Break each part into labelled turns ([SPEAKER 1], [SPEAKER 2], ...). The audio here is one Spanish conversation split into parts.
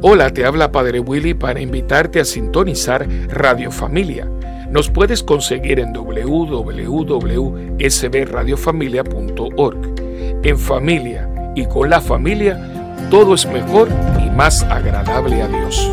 [SPEAKER 1] Hola, te habla Padre Willy para invitarte a sintonizar Radio Familia. Nos puedes conseguir en www.sbradiofamilia.org. En familia y con la familia, todo es mejor y más agradable a Dios.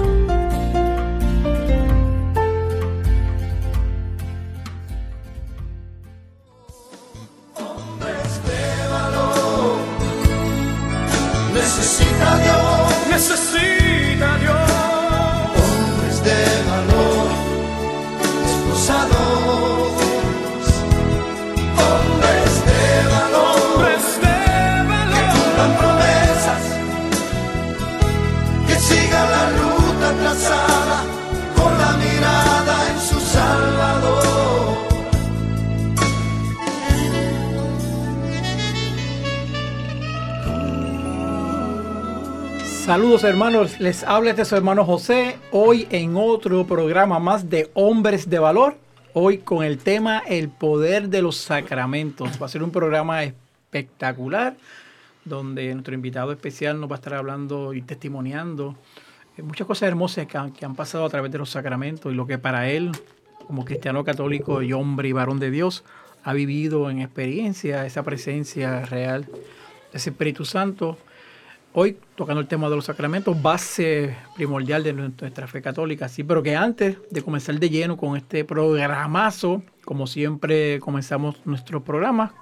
[SPEAKER 2] Hermanos, les habla este su hermano José, hoy en otro programa más de Hombres de Valor, hoy con el tema El Poder de los Sacramentos. Va a ser un programa espectacular donde nuestro invitado especial nos va a estar hablando y testimoniando eh, muchas cosas hermosas que han, que han pasado a través de los sacramentos y lo que para él, como cristiano católico y hombre y varón de Dios, ha vivido en experiencia esa presencia real de ese Espíritu Santo hoy tocando el tema de los sacramentos, base primordial de nuestra fe católica, sí, pero que antes de comenzar de lleno con este programazo, como siempre comenzamos nuestro programa,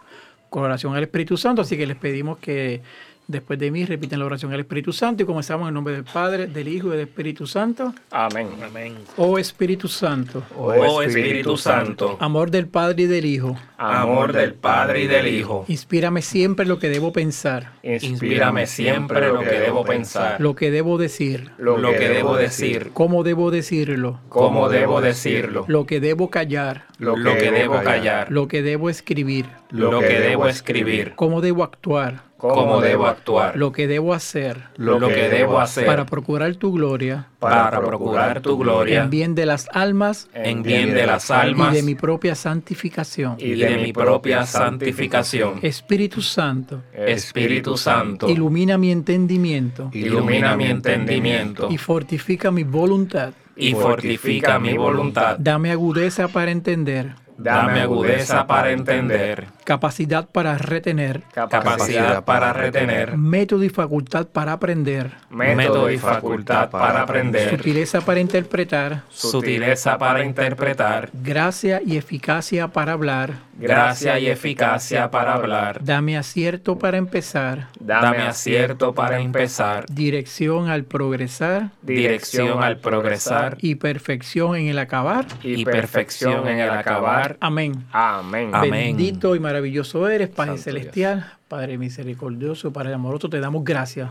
[SPEAKER 2] con oración al Espíritu Santo, así que les pedimos que Después de mí repiten la oración al Espíritu Santo y comenzamos en nombre del Padre, del Hijo y del Espíritu Santo.
[SPEAKER 3] Amén. Amén.
[SPEAKER 2] Oh Espíritu Santo.
[SPEAKER 3] Oh Espíritu Santo.
[SPEAKER 2] Amor del Padre y del Hijo.
[SPEAKER 3] Amor del Padre y del Hijo.
[SPEAKER 2] Inspírame siempre lo que debo pensar.
[SPEAKER 3] Inspírame siempre lo que debo pensar.
[SPEAKER 2] Lo que debo decir.
[SPEAKER 3] Lo que debo decir.
[SPEAKER 2] Cómo debo decirlo.
[SPEAKER 3] Cómo debo decirlo.
[SPEAKER 2] Lo que debo callar.
[SPEAKER 3] Lo que debo callar.
[SPEAKER 2] Lo que debo escribir.
[SPEAKER 3] Lo que debo escribir.
[SPEAKER 2] Cómo debo actuar
[SPEAKER 3] cómo debo actuar,
[SPEAKER 2] lo que debo hacer,
[SPEAKER 3] lo que debo hacer.
[SPEAKER 2] para procurar tu gloria,
[SPEAKER 3] para procurar tu gloria,
[SPEAKER 2] en bien de las almas,
[SPEAKER 3] en bien de las almas.
[SPEAKER 2] Y de mi propia santificación,
[SPEAKER 3] y de mi propia santificación.
[SPEAKER 2] Espíritu Santo,
[SPEAKER 3] Espíritu Santo,
[SPEAKER 2] ilumina mi entendimiento,
[SPEAKER 3] ilumina mi entendimiento.
[SPEAKER 2] Y fortifica mi voluntad,
[SPEAKER 3] y fortifica mi voluntad.
[SPEAKER 2] Dame agudeza para entender
[SPEAKER 3] Dame agudeza para entender.
[SPEAKER 2] Capacidad para retener.
[SPEAKER 3] Capacidad para retener.
[SPEAKER 2] Método y facultad para aprender.
[SPEAKER 3] Método y facultad para aprender.
[SPEAKER 2] Sutileza para interpretar.
[SPEAKER 3] Sutileza para interpretar.
[SPEAKER 2] Gracia y eficacia para hablar.
[SPEAKER 3] Gracia y eficacia para hablar.
[SPEAKER 2] Dame acierto para empezar.
[SPEAKER 3] Dame acierto para empezar.
[SPEAKER 2] Dirección al progresar.
[SPEAKER 3] Dirección al progresar.
[SPEAKER 2] Y perfección en el acabar.
[SPEAKER 3] Y perfección en el acabar.
[SPEAKER 2] Amén.
[SPEAKER 3] Amén.
[SPEAKER 2] Bendito y maravilloso eres, Padre Celestial, Padre misericordioso, Padre amoroso. Te damos gracias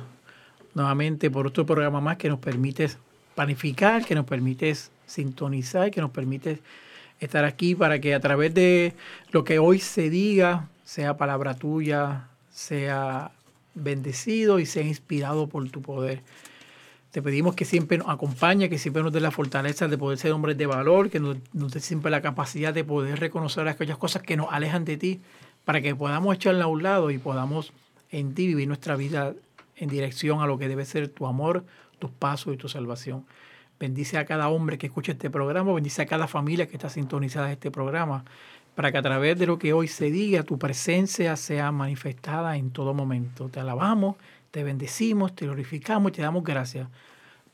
[SPEAKER 2] nuevamente por otro programa más que nos permites planificar, que nos permites sintonizar, que nos permites estar aquí para que a través de lo que hoy se diga, sea palabra tuya, sea bendecido y sea inspirado por tu poder. Te pedimos que siempre nos acompañe, que siempre nos dé la fortaleza de poder ser hombres de valor, que nos, dé siempre la capacidad de poder reconocer aquellas cosas que nos alejan de ti, para que podamos echarla a un lado y podamos en ti vivir nuestra vida en dirección a lo que debe ser tu amor, tus pasos y tu salvación. Bendice a cada hombre que escucha este programa, bendice a cada familia que está sintonizada a este programa, para que a través de lo que hoy se diga, tu presencia sea manifestada en todo momento. Te alabamos, te bendecimos, te glorificamos y te damos gracias,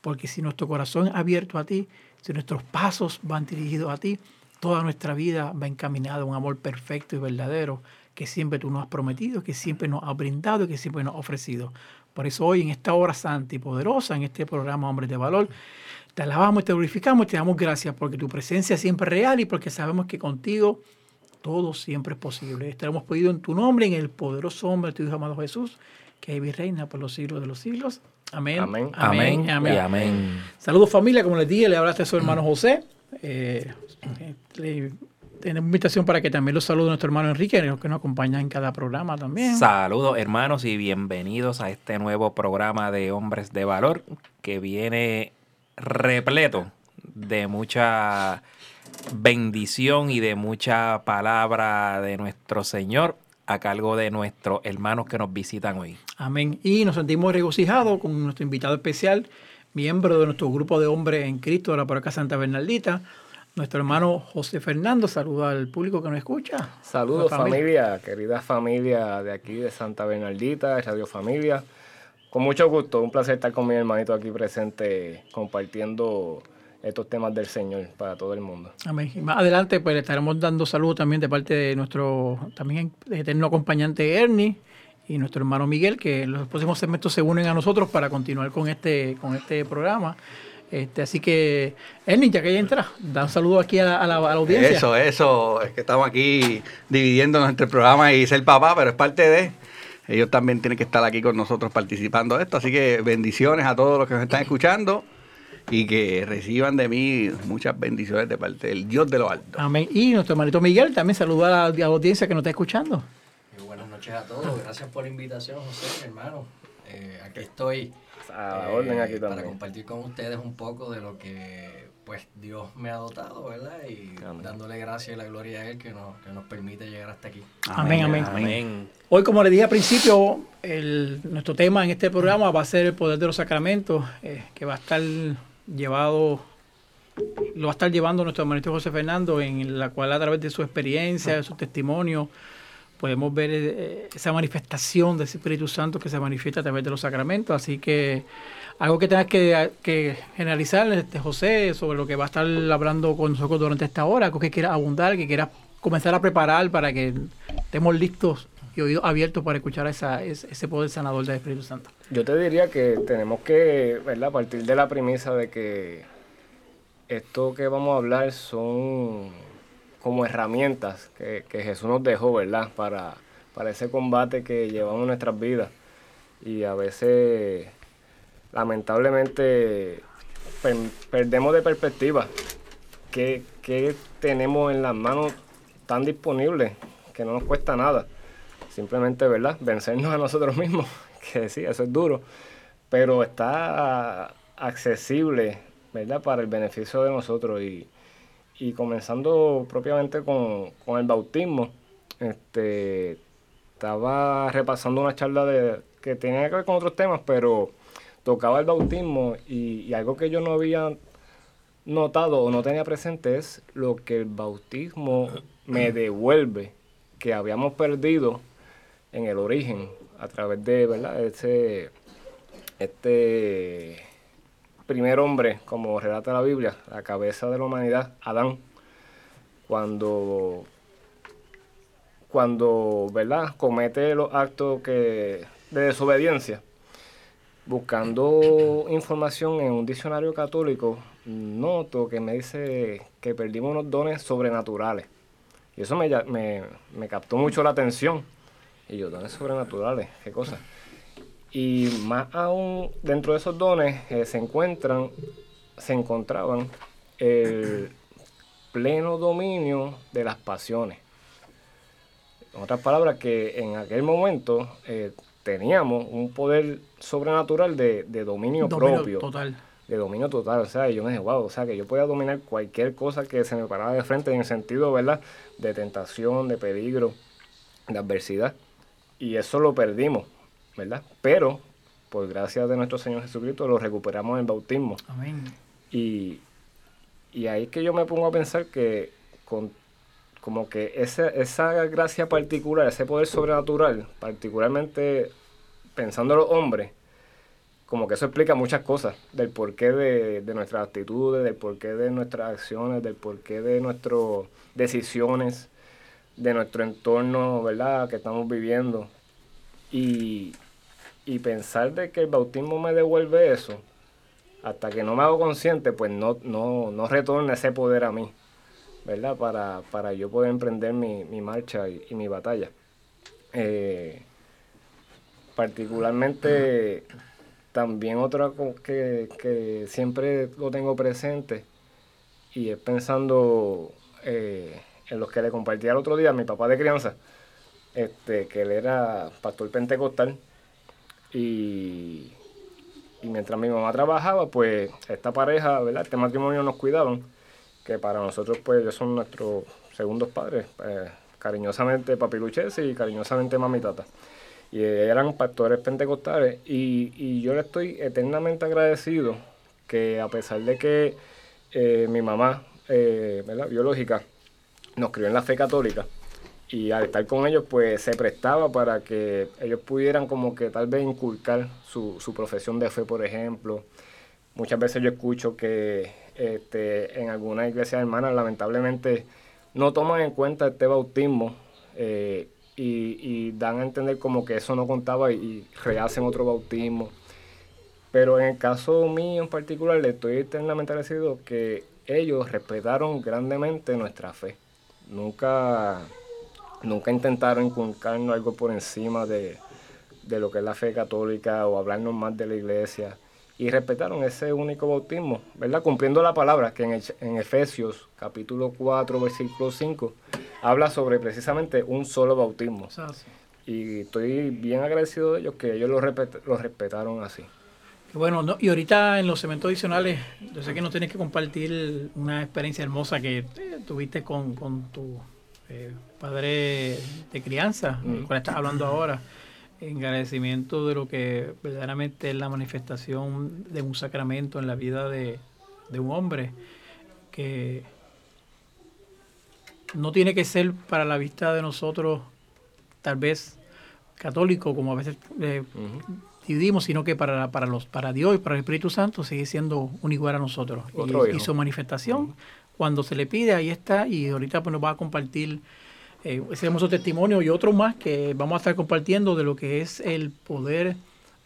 [SPEAKER 2] porque si nuestro corazón es abierto a ti, si nuestros pasos van dirigidos a ti, toda nuestra vida va encaminada a un amor perfecto y verdadero que siempre tú nos has prometido, que siempre nos has brindado y que siempre nos has ofrecido. Por eso hoy en esta hora santa y poderosa, en este programa Hombres de Valor, te alabamos, te glorificamos te damos gracias porque tu presencia siempre es real y porque sabemos que contigo todo siempre es posible. Te pedido en tu nombre, en el poderoso nombre de tu Hijo amado Jesús, que vive y reina por los siglos de los siglos. Amén.
[SPEAKER 3] Amén. Amén. amén. amén.
[SPEAKER 2] Saludos familia, como les dije, le hablaste a su hermano José. Eh, tenemos invitación para que también los salude nuestro hermano Enrique, que nos acompaña en cada programa también.
[SPEAKER 4] Saludos hermanos y bienvenidos a este nuevo programa de Hombres de Valor que viene repleto de mucha bendición y de mucha palabra de nuestro Señor a cargo de nuestros hermanos que nos visitan hoy.
[SPEAKER 2] Amén. Y nos sentimos regocijados con nuestro invitado especial, miembro de nuestro grupo de hombres en Cristo de la Parroquia Santa Bernaldita. Nuestro hermano José Fernando saluda al público que nos escucha.
[SPEAKER 3] Saludos familia. querida familia de aquí de Santa Bernaldita, Radio Familia. Con mucho gusto, un placer estar con mi hermanito aquí presente compartiendo estos temas del Señor para todo el mundo.
[SPEAKER 2] Amén. Y más adelante pues le estaremos dando saludos también de parte de nuestro también eterno acompañante Ernie y nuestro hermano Miguel, que en los próximos segmentos se unen a nosotros para continuar con este, con este programa. Este, así que, Ernie, ya que ya entra, da un saludo aquí a, la, audiencia.
[SPEAKER 5] Eso, eso, es que estamos aquí dividiéndonos entre el programa y ser papá, pero es parte de ellos también tienen que estar aquí con nosotros participando de esto. Así que bendiciones a todos los que nos están escuchando y que reciban de mí muchas bendiciones de parte del Dios de lo alto.
[SPEAKER 2] Amén. Y nuestro hermanito Miguel también saluda a la, audiencia que nos está escuchando.
[SPEAKER 6] buenas noches a todos. Gracias por la invitación, José, hermano. Eh, aquí estoy
[SPEAKER 3] a orden aquí
[SPEAKER 6] eh, para compartir con ustedes un poco de lo que pues Dios me ha dotado, ¿verdad? Y dándole gracias y la gloria a Él que nos, que nos permite llegar hasta aquí.
[SPEAKER 2] Amén, amén. amén. Hoy, como le dije al principio, el, nuestro tema en este programa va a ser el poder de los sacramentos, eh, que va a estar llevado, lo va a estar llevando nuestro hermanito José Fernando, en la cual a través de su experiencia, de su testimonio, podemos ver eh, esa manifestación del Espíritu Santo que se manifiesta a través de los sacramentos. Así que algo que tengas que, generalizar, este, José, sobre lo que va a estar hablando con nosotros durante esta hora, algo que quieras abundar, que quieras comenzar a preparar para que estemos listos y oídos abiertos para escuchar esa, ese poder sanador del Espíritu Santo.
[SPEAKER 3] Yo te diría que tenemos que, ¿verdad? partir de la premisa de que esto que vamos a hablar son como herramientas que, Jesús nos dejó, ¿verdad? Para, para ese combate que llevamos en nuestras vidas. Y a veces lamentablemente perdemos de perspectiva que, tenemos en las manos tan disponibles que no nos cuesta nada. Simplemente, ¿verdad? Vencernos a nosotros mismos, que sí, eso es duro, pero está accesible, ¿verdad? Para el beneficio de nosotros. Y, comenzando propiamente con, con, el bautismo, este, estaba repasando una charla de, que tenía que ver con otros temas, pero tocaba el bautismo y, algo que yo no había notado o no tenía presente es lo que el bautismo me devuelve, que habíamos perdido en el origen a través de, ¿verdad? Ese, este primer hombre, como relata la Biblia, la cabeza de la humanidad, Adán, cuando, cuando ¿verdad? comete los actos que, de desobediencia buscando información en un diccionario católico, noto que me dice que perdimos unos dones sobrenaturales. Y eso me, me, captó mucho la atención. Y yo, dones sobrenaturales, qué cosa. Y más aún, dentro de esos dones eh, se encuentran, se encontraban el pleno dominio de las pasiones. En otras palabras, que en aquel momento eh, teníamos un poder sobrenatural de, dominio, propio.
[SPEAKER 2] Total.
[SPEAKER 3] De dominio total. O sea, yo me dije, wow, o sea, que yo podía dominar cualquier cosa que se me paraba de frente en el sentido, ¿verdad? De tentación, de peligro, de adversidad. Y eso lo perdimos, ¿verdad? Pero, por gracia de nuestro Señor Jesucristo, lo recuperamos en el bautismo.
[SPEAKER 2] Amén.
[SPEAKER 3] Y, y ahí es que yo me pongo a pensar que con como que esa, esa gracia particular, ese poder sobrenatural, particularmente pensando en los hombres, como que eso explica muchas cosas del porqué de, de nuestras actitudes, del porqué de nuestras acciones, del porqué de nuestras decisiones, de nuestro entorno, ¿verdad?, que estamos viviendo. Y, y pensar de que el bautismo me devuelve eso, hasta que no me hago consciente, pues no, no, no retorna ese poder a mí. ¿verdad? Para, para yo poder emprender mi, marcha y, mi batalla. Eh, particularmente, también otra que, que siempre lo tengo presente y es pensando eh, en los que le compartí el otro día, mi papá de crianza, este, que él era pastor pentecostal y, y mientras mi mamá trabajaba, pues esta pareja, ¿verdad? Este matrimonio nos cuidaban que para nosotros pues ellos son nuestros segundos padres, eh, cariñosamente papi y cariñosamente mami tata. Y eran pastores pentecostales y, yo le estoy eternamente agradecido que a pesar de que eh, mi mamá, eh, biológica, nos crió en la fe católica, y al estar con ellos pues se prestaba para que ellos pudieran como que tal vez inculcar su, su profesión de fe, por ejemplo. Muchas veces yo escucho que este, en algunas iglesias hermanas lamentablemente no toman en cuenta este bautismo eh, y, dan a entender como que eso no contaba y, rehacen otro bautismo. Pero en el caso mío en particular le estoy eternamente agradecido que ellos respetaron grandemente nuestra fe. Nunca nunca intentaron inculcarnos algo por encima de, lo que es la fe católica o hablarnos más de la iglesia. Y respetaron ese único bautismo, ¿verdad? Cumpliendo la palabra que en, en Efesios capítulo 4, versículo 5, habla sobre precisamente un solo bautismo. Y estoy bien agradecido de ellos que ellos lo, lo respetaron así.
[SPEAKER 2] Bueno, no, y ahorita en los eventos adicionales, yo sé que no tienes que compartir una experiencia hermosa que eh, tuviste con, con tu eh, padre de crianza, con el cual estás hablando ahora, en agradecimiento de lo que verdaderamente es la manifestación de un sacramento en la vida de, un hombre, que no tiene que ser para la vista de nosotros tal vez católico, como a veces eh, dividimos, sino que para, para, los, para Dios y para el Espíritu Santo sigue siendo un igual a nosotros. Y, su manifestación cuando se le pide, ahí está, y ahorita pues nos va a compartir eh, ese hermoso testimonio y otro más que vamos a estar compartiendo de lo que es el poder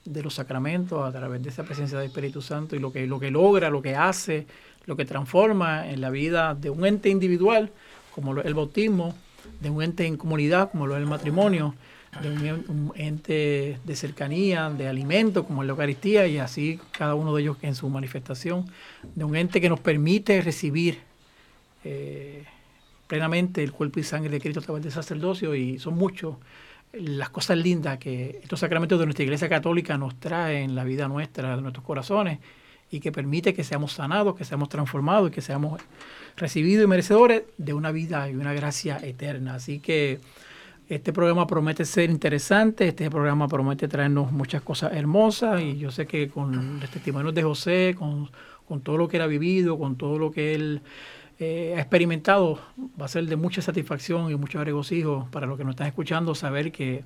[SPEAKER 2] de los sacramentos a través de esa presencia del Espíritu Santo y lo que, lo que logra, lo que hace, lo que transforma en la vida de un ente individual, como lo el bautismo, de un ente en comunidad, como lo es el matrimonio, de un, ente de cercanía, de alimento, como es la Eucaristía, y así cada uno de ellos en su manifestación, de un ente que nos permite recibir eh, plenamente el cuerpo y sangre de Cristo a través del sacerdocio y son muchos las cosas lindas que estos sacramentos de nuestra Iglesia Católica nos traen en la vida nuestra, de nuestros corazones y que permite que seamos sanados, que seamos transformados y que seamos recibidos y merecedores de una vida y una gracia eterna. Así que este programa promete ser interesante, este programa promete traernos muchas cosas hermosas y yo sé que con los testimonios de José, con, con todo lo que él ha vivido, con todo lo que él eh, ha experimentado, va a ser de mucha satisfacción y mucho regocijo para los que nos están escuchando saber que,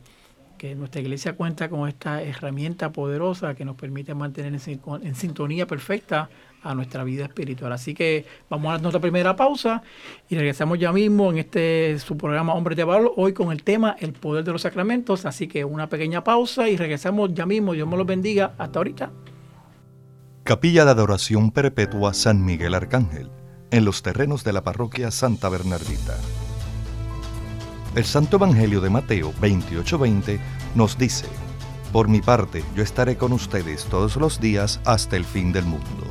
[SPEAKER 2] nuestra iglesia cuenta con esta herramienta poderosa que nos permite mantener en, sintonía perfecta a nuestra vida espiritual. Así que vamos a nuestra primera pausa y regresamos ya mismo en este su programa Hombres de Valor, hoy con el tema El Poder de los Sacramentos. Así que una pequeña pausa y regresamos ya mismo. Dios me los bendiga. Hasta ahorita.
[SPEAKER 7] Capilla de Adoración Perpetua San Miguel Arcángel en los terrenos de la parroquia Santa Bernardita. El Santo Evangelio de Mateo 28:20 nos dice, Por mi parte, yo estaré con ustedes todos los días hasta el fin del mundo.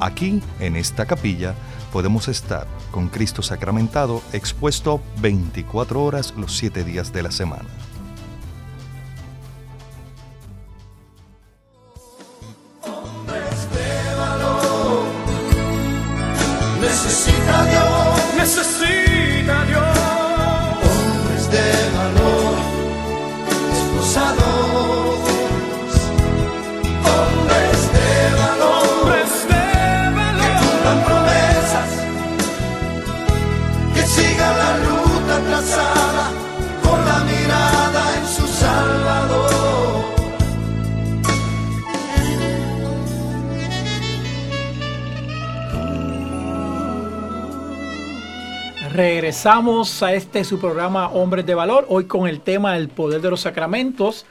[SPEAKER 7] Aquí, en esta capilla, podemos estar con Cristo sacramentado expuesto 24 horas los 7 días de la semana.
[SPEAKER 2] Regresamos a este su programa Hombres de Valor, hoy con el tema del poder de los sacramentos.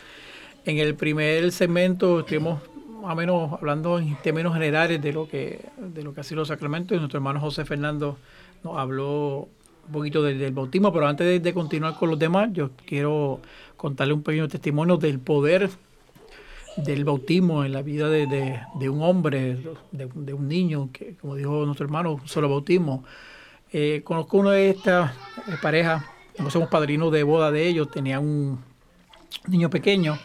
[SPEAKER 2] En el primer segmento estuvimos más menos hablando en términos generales de lo que de lo que ha sido los sacramentos y nuestro hermano José Fernando nos habló un poquito del, bautismo, pero antes de, continuar con los demás, yo quiero contarle un pequeño testimonio del poder del bautismo en la vida de, un hombre, de, de, un niño, que como dijo nuestro hermano, solo bautismo. Eh, conozco una de estas eh, parejas, somos padrinos de boda de ellos, tenía un niño pequeño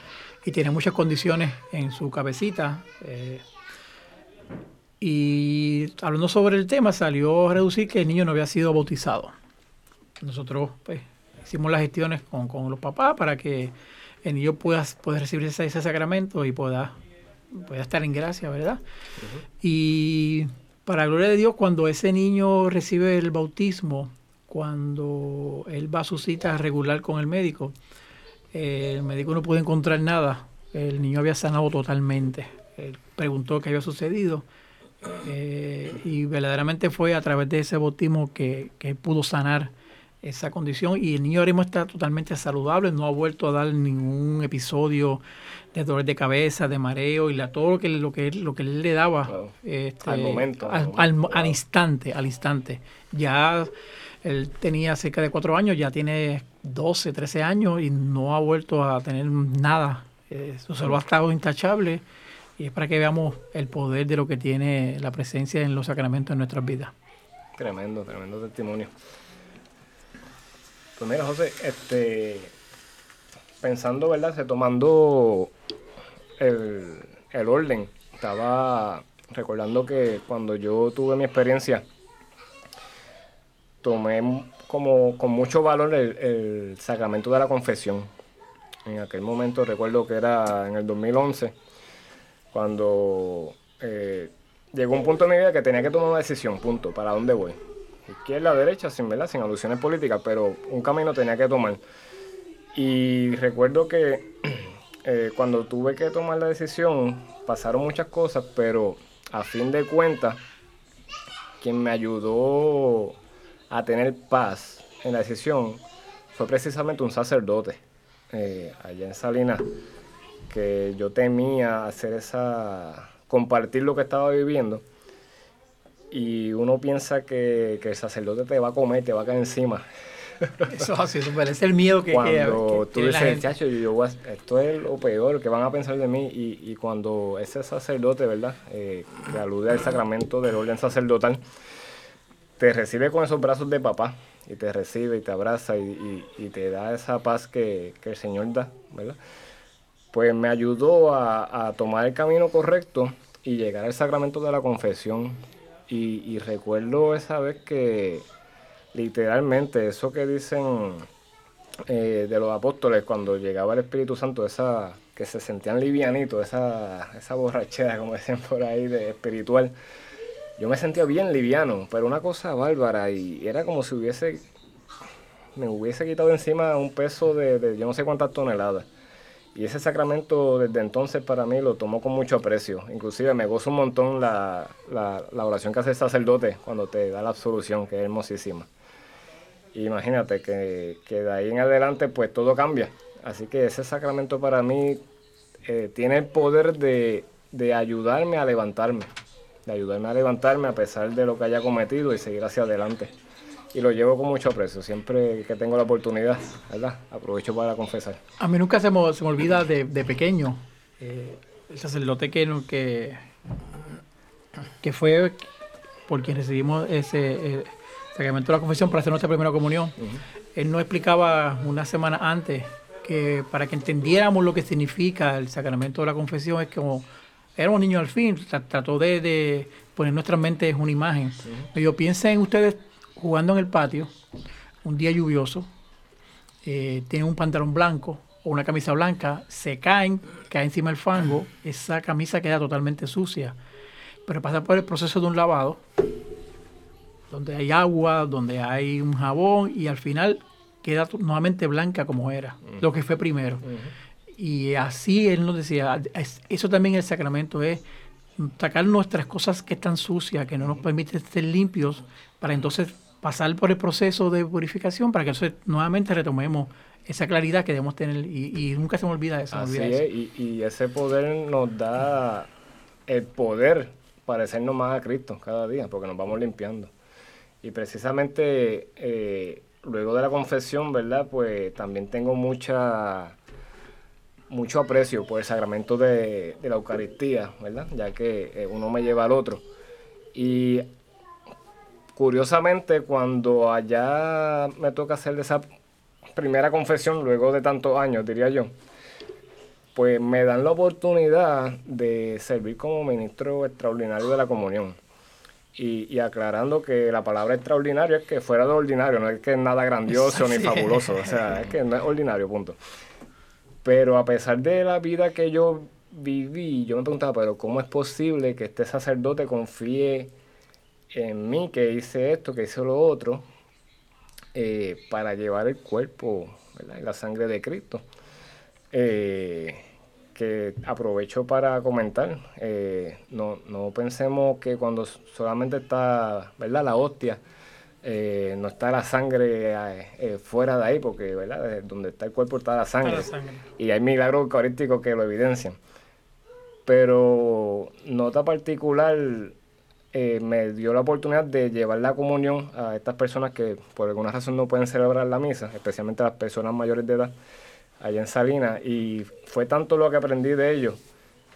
[SPEAKER 2] y tiene muchas condiciones en su cabecita. Eh, y hablando sobre el tema, salió a reducir que el niño no había sido bautizado. Nosotros pues, hicimos las gestiones con, los papás para que el niño pueda, pueda recibir ese, ese, sacramento y pueda pueda estar en gracia, ¿verdad? Y para gloria de Dios, cuando ese niño recibe el bautismo, cuando él va a su cita regular con el médico, el médico no pudo encontrar nada. El niño había sanado totalmente. Él preguntó qué había sucedido. Eh, y verdaderamente fue a través de ese bautismo que, que pudo sanar esa condición y el niño ahora mismo está totalmente saludable, no ha vuelto a dar ningún episodio de dolor de cabeza, de mareo y la, todo lo que, lo que, lo que él le daba este,
[SPEAKER 3] al momento.
[SPEAKER 2] Al, instante, al instante. Ya él tenía cerca de cuatro años, ya tiene 12, 13 años y no ha vuelto a tener nada. Su salud ha estado intachable y es para que veamos el poder de lo que tiene la presencia en los sacramentos en nuestras vidas.
[SPEAKER 3] Tremendo, tremendo testimonio. Pues mira, José, este, pensando, ¿verdad? Se tomando el, orden, estaba recordando que cuando yo tuve mi experiencia, tomé como con mucho valor el, sacramento de la confesión. En aquel momento recuerdo que era en el 2011, cuando eh, llegó un punto en mi vida que tenía que tomar una decisión, punto, para dónde voy izquierda, derecha, sin, ¿verdad? sin alusiones políticas, pero un camino tenía que tomar. Y recuerdo que eh, cuando tuve que tomar la decisión, pasaron muchas cosas, pero a fin de cuentas, quien me ayudó a tener paz en la decisión fue precisamente un sacerdote eh, allá en Salinas, que yo temía hacer esa, compartir lo que estaba viviendo y uno piensa que, el sacerdote te va a comer, te va a caer encima.
[SPEAKER 2] Eso es así, eso es el miedo que
[SPEAKER 3] Cuando tú dices, chacho, yo, esto es lo peor que van a pensar de mí. Y, cuando ese sacerdote, ¿verdad? Eh, que alude al sacramento del orden sacerdotal, te recibe con esos brazos de papá y te recibe y te abraza y, te da esa paz que, el Señor da, ¿verdad? Pues me ayudó a, a tomar el camino correcto y llegar al sacramento de la confesión y, recuerdo esa vez que literalmente eso que dicen eh, de los apóstoles cuando llegaba el Espíritu Santo, esa que se sentían livianitos, esa, esa borrachera, como decían por ahí, de espiritual. Yo me sentía bien liviano, pero una cosa bárbara y era como si hubiese me hubiese quitado encima un peso de yo no sé cuántas toneladas. Y ese sacramento desde entonces para mí lo tomo con mucho aprecio. Inclusive me gozo un montón la, oración que hace el sacerdote cuando te da la absolución, que es hermosísima. imagínate que, de ahí en adelante pues todo cambia. Así que ese sacramento para mí eh, tiene el poder de, de ayudarme a levantarme. De ayudarme a levantarme a pesar de lo que haya cometido y seguir hacia adelante y lo llevo con mucho aprecio. Siempre que tengo la oportunidad, ¿verdad? Aprovecho para confesar.
[SPEAKER 2] A mí nunca se me, se me olvida de, pequeño eh, el sacerdote que, que, que fue por quien recibimos ese eh, sacramento de la confesión para hacer nuestra primera comunión. Él nos explicaba una semana antes que para que entendiéramos lo que significa el sacramento de la confesión es como éramos niños al fin, trató de, de poner en nuestras mentes una imagen. Yo pienso en ustedes jugando en el patio, un día lluvioso, eh, tienen un pantalón blanco o una camisa blanca, se caen, cae encima del fango, esa camisa queda totalmente sucia. Pero pasa por el proceso de un lavado, donde hay agua, donde hay un jabón y al final queda nuevamente blanca como era, lo que fue primero. Y así él nos decía, eso también el sacramento es sacar nuestras cosas que están sucias, que no nos permiten ser limpios, para entonces pasar por el proceso de purificación para que nuevamente retomemos esa claridad que debemos tener y, nunca se me olvida eso.
[SPEAKER 3] Así es, Y, ese poder nos da el poder parecernos más a Cristo cada día, porque nos vamos limpiando. Y precisamente eh, luego de la confesión, ¿verdad? Pues también tengo mucha mucho aprecio por el sacramento de, la Eucaristía, ¿verdad? Ya que eh, uno me lleva al otro. Y Curiosamente, cuando allá me toca hacer esa primera confesión, luego de tantos años, diría yo, pues me dan la oportunidad de servir como ministro extraordinario de la comunión. Y, aclarando que la palabra extraordinario es que fuera de ordinario, no es que es nada grandioso ni fabuloso, o sea, es que no es ordinario, punto. Pero a pesar de la vida que yo viví, yo me preguntaba, pero ¿cómo es posible que este sacerdote confíe en mí, que hice esto, que hice lo otro, eh, para llevar el cuerpo y la sangre de Cristo? Eh, que aprovecho para comentar, eh, no, no pensemos que cuando solamente está, ¿verdad? La hostia, eh, no está la sangre eh, fuera de ahí, porque ¿verdad? donde está el cuerpo está la sangre. Y hay milagros eucarísticos que lo evidencian. Pero nota particular me dio la oportunidad de llevar la comunión a estas personas que por alguna razón no pueden celebrar la misa, especialmente las personas mayores de edad allá en Salinas. Y fue tanto lo que aprendí de ellos,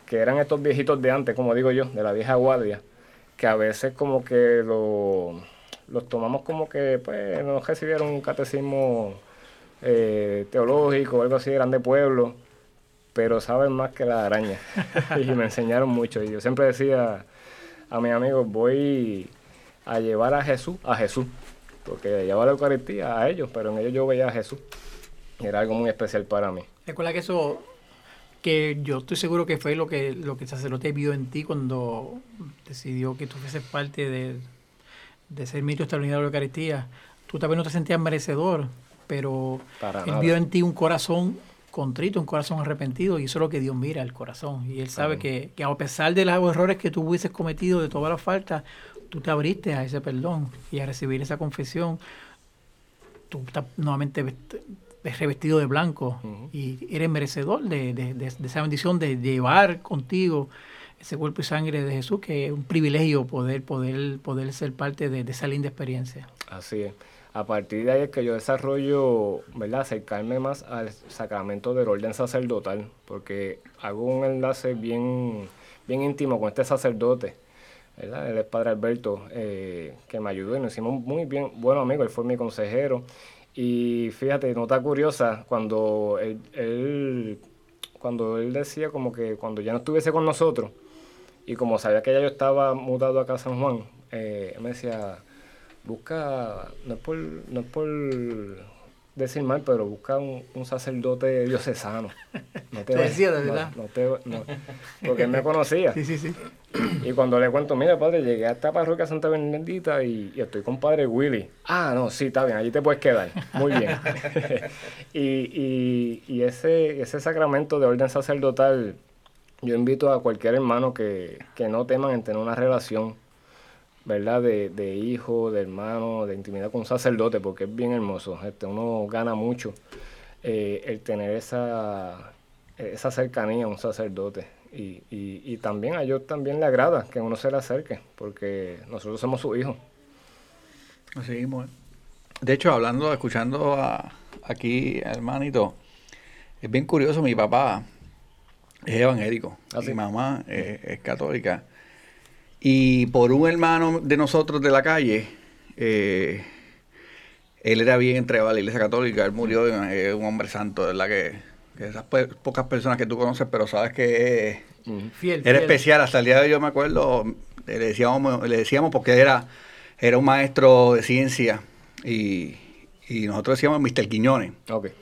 [SPEAKER 3] que eran estos viejitos de antes, como digo yo, de la vieja guardia, que a veces como que lo, los tomamos como que pues no recibieron un catecismo eh, teológico o algo así, eran de pueblo, pero saben más que la araña. y me enseñaron mucho. Y yo siempre decía a mis amigos, voy a llevar a Jesús, a Jesús, porque llevaba la Eucaristía a ellos, pero en ellos yo veía a Jesús. Era algo muy especial para mí.
[SPEAKER 2] Recuerda que eso, que yo estoy seguro que fue lo que, lo que el sacerdote vio en ti cuando decidió que tú fueses parte de, de ser ministro extraordinario de la Eucaristía. Tú también no te sentías merecedor, pero él vio en ti un corazón contrito, un corazón arrepentido, y eso es lo que Dios mira, el corazón. Y Él sabe que, que, a pesar de los errores que tú hubieses cometido, de todas las faltas, tú te abriste a ese perdón y a recibir esa confesión. Tú estás nuevamente revestido de blanco y eres merecedor de, esa bendición de llevar contigo ese cuerpo y sangre de Jesús, que es un privilegio poder, poder, poder ser parte de, esa linda experiencia.
[SPEAKER 3] Así es. A partir de ahí es que yo desarrollo, ¿verdad? Acercarme más al sacramento del orden sacerdotal, porque hago un enlace bien, bien íntimo con este sacerdote, ¿verdad? Él es Padre Alberto, eh, que me ayudó y nos hicimos muy bien, bueno amigo, él fue mi consejero y fíjate, nota curiosa, cuando él, cuando él decía como que cuando ya no estuviese con nosotros, y como sabía que ya yo estaba mudado acá a San Juan, eh, él me decía, busca, no es por, no es por decir mal, pero busca un, sacerdote diocesano.
[SPEAKER 2] No te, decía, de verdad.
[SPEAKER 3] No, te, no, porque él me conocía.
[SPEAKER 2] Sí, sí, sí.
[SPEAKER 3] Y cuando le cuento, mira, padre, llegué a esta parroquia Santa Bernardita y, estoy con padre Willy. Ah, no, sí, está bien, allí te puedes quedar. Muy bien. y, y, ese, ese sacramento de orden sacerdotal, yo invito a cualquier hermano que, que no teman en tener una relación ¿verdad? De, de hijo, de hermano, de intimidad con un sacerdote, porque es bien hermoso. Este, uno gana mucho eh, el tener esa, esa cercanía a un sacerdote. Y, y, también a ellos también le agrada que uno se le acerque, porque nosotros somos su hijo.
[SPEAKER 5] Así mismo. De hecho, hablando, escuchando a, aquí, hermanito, es bien curioso, mi papá es evangélico, ¿Ah, mi mamá es católica. Y por un hermano de nosotros de la calle, eh, él era bien entregado a la iglesia católica, él murió, es un hombre santo, ¿verdad? Que, que esas pocas personas que tú conoces, pero sabes que fiel, era especial. Hasta el día de hoy yo me acuerdo, le decíamos, le decíamos porque era, era un maestro de ciencia y, nosotros decíamos Mr. Quiñones.
[SPEAKER 3] Okay.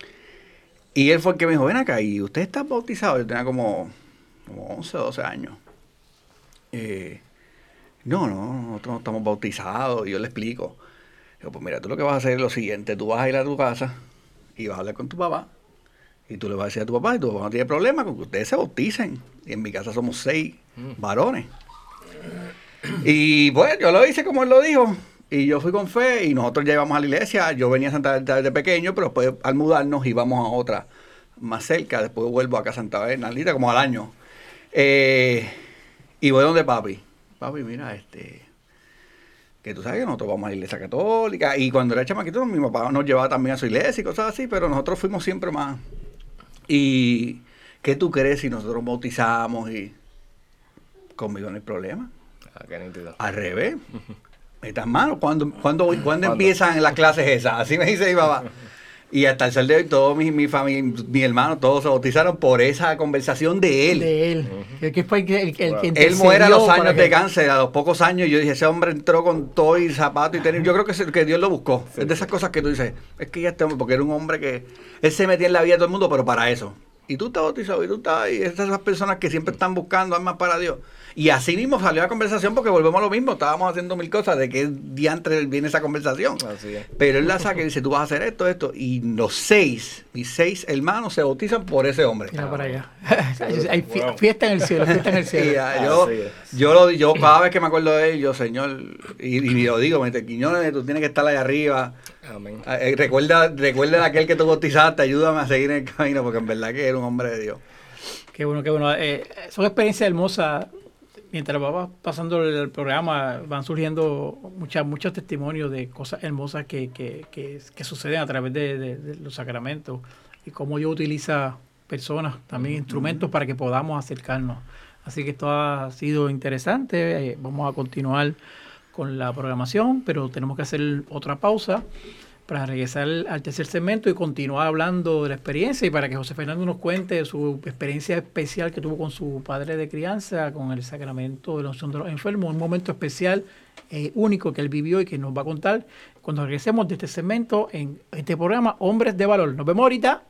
[SPEAKER 5] Y él fue el que me dijo, ven acá, y usted está bautizado. Yo tenía como, como 11 o 12 años. Eh, no, no, nosotros no estamos bautizados. Y yo le explico. Digo, pues mira, tú lo que vas a hacer es lo siguiente. Tú vas a ir a tu casa y vas a hablar con tu papá. Y tú le vas a decir a tu papá y tu papá no tiene problema con que ustedes se bauticen. Y en mi casa somos seis mm. varones. Y bueno, yo lo hice como él lo dijo. Y yo fui con fe y nosotros ya íbamos a la iglesia. Yo venía a Santa Bernardita desde pequeño, pero después al mudarnos íbamos a otra más cerca. Después vuelvo acá a Santa Bernardita como al año. Eh, y voy donde papi papi, mira, este, que tú sabes que nosotros vamos a la iglesia católica, y cuando era chamaquito, mi papá nos llevaba también a su iglesia y cosas así, pero nosotros fuimos siempre más. ¿Y qué tú crees si nosotros bautizamos y conmigo no hay problema?
[SPEAKER 3] Ah, qué
[SPEAKER 5] Al revés. Metas manos. ¿Cuándo, cuando cuando empiezan las clases esas? Así me dice mi papá. Y hasta el sol de hoy, todos mi, mi familia, mi hermano, todos se bautizaron por esa conversación de él.
[SPEAKER 2] De él. que fue el, el,
[SPEAKER 5] Él muere a los años de cáncer, a los pocos años. Yo dije, ese hombre entró con todo y zapato y tenis. Yo creo que, que Dios lo buscó. es de esas cosas que tú dices, es que ya este hombre, porque era un hombre que. Él se metía en la vida de todo el mundo, pero para eso. Y tú estás bautizado, y tú estás, y esas personas que siempre están buscando almas para Dios. Y así mismo salió la conversación porque volvemos a lo mismo, estábamos haciendo mil cosas, de qué diantre viene esa conversación.
[SPEAKER 3] Así es.
[SPEAKER 5] Pero él la saca y dice, tú vas a hacer esto, esto. Y los seis, mis seis hermanos se bautizan por ese hombre.
[SPEAKER 2] Mira para allá. Hay fie- fiesta en el cielo, fiesta en el
[SPEAKER 5] Y,
[SPEAKER 2] cielo.
[SPEAKER 5] yo, yo, lo, yo cada vez que me acuerdo de él, yo, Señor, y, y lo digo, Mete Quiñones, tú tienes que estar ahí arriba.
[SPEAKER 3] Amén.
[SPEAKER 5] Ah, eh, recuerda, recuerda aquel que tú bautizaste, ayúdame a seguir en el camino, porque en verdad que era un hombre de Dios.
[SPEAKER 2] Qué bueno, qué bueno. Eh, son experiencias hermosas. Mientras va pasando el programa, van surgiendo muchas, muchos testimonios de cosas hermosas que, que, que, que suceden a través de, de- de los sacramentos y cómo Dios utiliza personas, también instrumentos para que podamos acercarnos. Así que esto ha sido interesante. Eh, vamos a continuar con la programación, pero tenemos que hacer otra pausa para regresar al tercer segmento y continuar hablando de la experiencia y para que José Fernando nos cuente su experiencia especial que tuvo con su padre de crianza, con el sacramento de la unción de los enfermos, un momento especial, eh, único que él vivió y que nos va a contar cuando regresemos de este segmento en este programa Hombres de Valor. Nos vemos ahorita.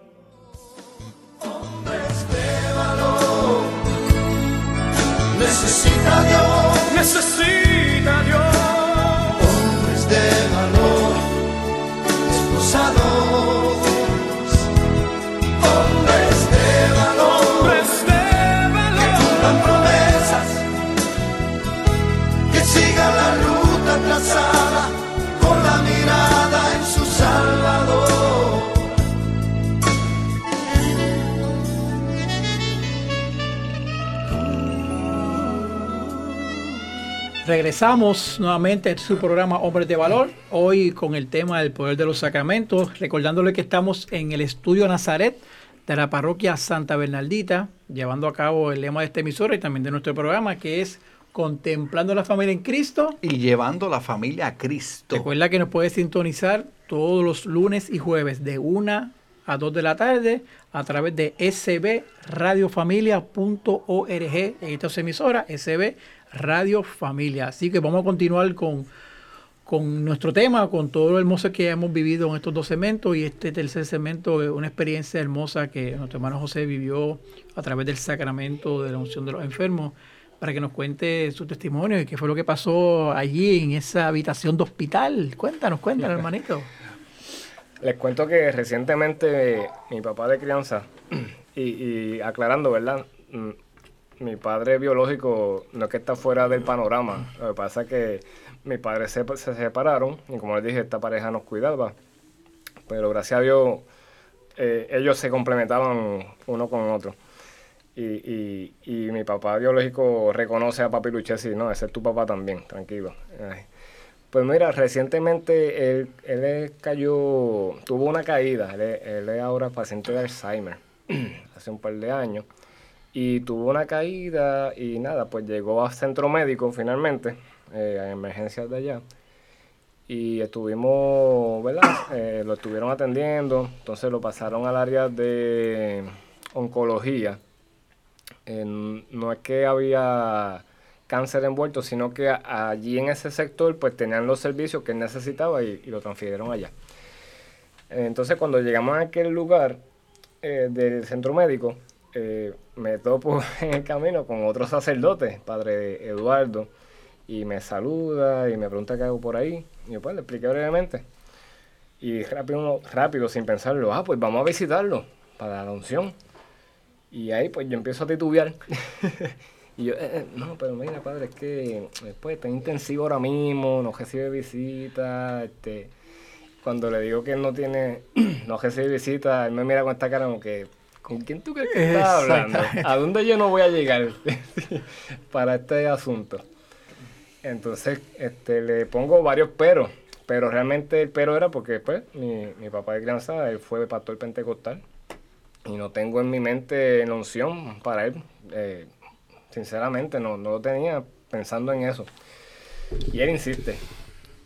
[SPEAKER 2] Regresamos nuevamente a su programa Hombres de Valor, hoy con el tema del poder de los sacramentos, recordándole que estamos en el estudio Nazaret de la parroquia Santa Bernardita, llevando a cabo el lema de esta emisora y también de nuestro programa, que es Contemplando la familia en Cristo.
[SPEAKER 5] Y llevando la familia a Cristo.
[SPEAKER 2] Recuerda que nos puede sintonizar todos los lunes y jueves de 1 a 2 de la tarde a través de sbradiofamilia.org en esta emisora, SB Radio Familia. Así que vamos a continuar con, con nuestro tema, con todo lo hermoso que hemos vivido en estos dos segmentos y este tercer segmento es una experiencia hermosa que nuestro hermano José vivió a través del sacramento de la unción de los enfermos para que nos cuente su testimonio y qué fue lo que pasó allí en esa habitación de hospital. Cuéntanos, cuéntanos, hermanito.
[SPEAKER 3] Les cuento que recientemente mi papá de crianza, y, y aclarando, ¿verdad? Mi padre biológico no es que está fuera del panorama. Lo que pasa es que mis padres se, se separaron y como les dije, esta pareja nos cuidaba. Pero gracias a Dios, eh, ellos se complementaban uno con otro. Y, y, y mi papá biológico reconoce a papi Luchesi, no, ese es tu papá también, tranquilo. Pues mira, recientemente él, él cayó, tuvo una caída, él, él es ahora paciente de Alzheimer, hace un par de años, y tuvo una caída y nada, pues llegó a centro médico finalmente, eh, a emergencias de allá, y estuvimos, ¿verdad? Eh, lo estuvieron atendiendo, entonces lo pasaron al área de oncología. Eh, no es que había cáncer envuelto, sino que allí en ese sector pues tenían los servicios que él necesitaba y, y lo transfirieron allá. Entonces cuando llegamos a aquel lugar eh, del centro médico, eh, me topo en el camino con otro sacerdote, padre Eduardo, y me saluda y me pregunta qué hago por ahí. Y yo pues le expliqué brevemente. Y rápido, rápido, sin pensarlo, ah, pues vamos a visitarlo para la unción. Y ahí pues yo empiezo a titubear. y yo, eh, eh, no, pero mira, padre, es que después está intensivo ahora mismo, no recibe visitas. Este, cuando le digo que él no tiene, no recibe visitas, él me mira con esta cara como que, ¿con quién tú crees que estás hablando? ¿A dónde yo no voy a llegar para este asunto? Entonces, este, le pongo varios peros, pero realmente el pero era porque, pues, mi, mi papá de crianza, él fue pastor pentecostal y no tengo en mi mente la unción para él. Eh, sinceramente, no, no lo tenía pensando en eso. Y él insiste.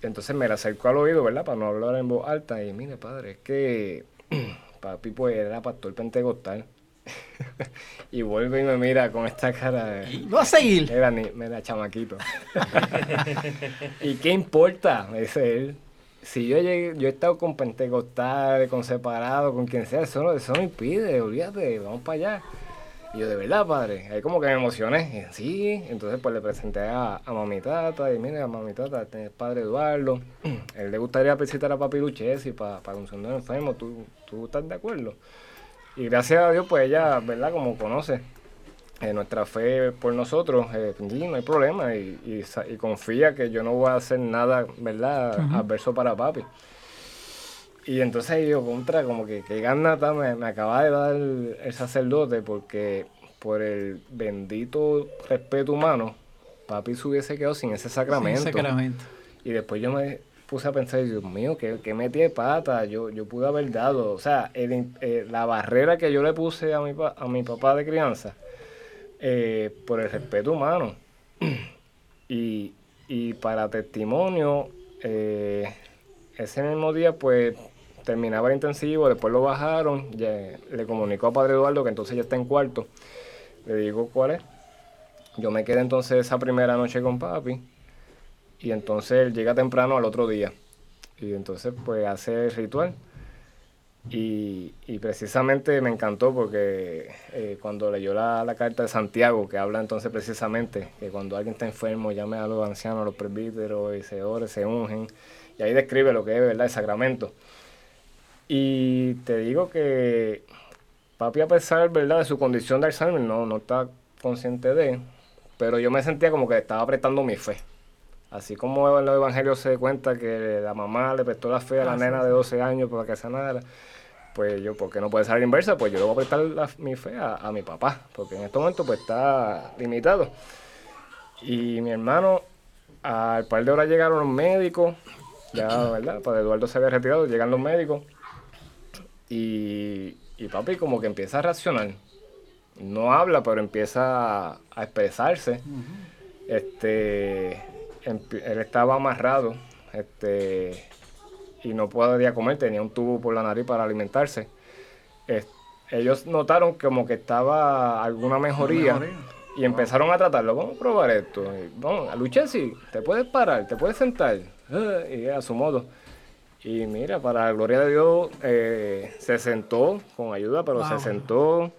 [SPEAKER 3] Entonces me la acercó al oído, ¿verdad? Para no hablar en voz alta. Y mire, padre, es que papi pues era pastor pentecostal. y vuelve y me mira con esta cara de...
[SPEAKER 2] ¿Va a seguir?
[SPEAKER 3] Era, ni, mira, chamaquito. ¿Y qué importa? Me dice él. Si yo llegué, yo he estado con pentecostales, con separados, con quien sea, eso no, eso no impide, olvídate, vamos para allá. Y yo, de verdad, padre, ahí como que me emocioné. Y, sí, entonces pues le presenté a, a mami tata, y mira, mami tata, este el padre Eduardo. él le gustaría visitar a papi Luchesi para, para un segundo enfermo, ¿Tú, ¿tú estás de acuerdo? Y gracias a Dios, pues ella, ¿verdad? Como conoce eh, nuestra fe por nosotros, eh, no hay problema. Y, y, confía que yo no voy a hacer nada, ¿verdad? Adverso para papi. Y entonces yo contra, como que qué ganata me, me acaba de dar el, sacerdote porque por el bendito respeto humano, papi se hubiese quedado sin ese sacramento. Sin sacramento. Y después yo me puse a pensar, Dios mío, que, que metí de pata, yo, yo pude haber dado. O sea, eh, la barrera que yo le puse a mi, a mi papá de crianza, eh, por el respeto humano. y, y para testimonio, eh, ese mismo día, pues terminaba el intensivo, después lo bajaron, le comunicó a Padre Eduardo que entonces ya está en cuarto. Le digo cuál es. Yo me quedé entonces esa primera noche con papi y entonces él llega temprano al otro día. Y entonces pues hace el ritual. Y, precisamente me encantó porque eh, cuando leyó la, la, carta de Santiago, que habla entonces precisamente que cuando alguien está enfermo llame a los ancianos, a los presbíteros, y se ore, se ungen, y ahí describe lo que es ¿verdad? el sacramento. Y te digo que papi, a pesar ¿verdad? de su condición de Alzheimer, no, no está consciente de, pero yo me sentía como que estaba apretando mi fe. Así como en los evangelios se cuenta que la mamá le prestó la fe a la ah, nena de 12 años para que sanara, pues yo, porque no puede salir inversa, pues yo le voy a prestar mi fe a, mi papá, porque en este momento pues está limitado. Y mi hermano, al par de horas llegaron los médicos, ya, ¿verdad? Pues Eduardo se había retirado, llegan los médicos, y, y papi como que empieza a reaccionar. No habla, pero empieza a expresarse. Este, él estaba amarrado este, y no podía comer, tenía un tubo por la nariz para alimentarse. ellos notaron como que estaba alguna mejoría, y empezaron a tratarlo. Vamos a probar esto. vamos, a luchar, sí, te puedes parar, te puedes sentar. Eh, y a su modo. Y mira, para la gloria de Dios, eh, se sentó con ayuda, pero se sentó.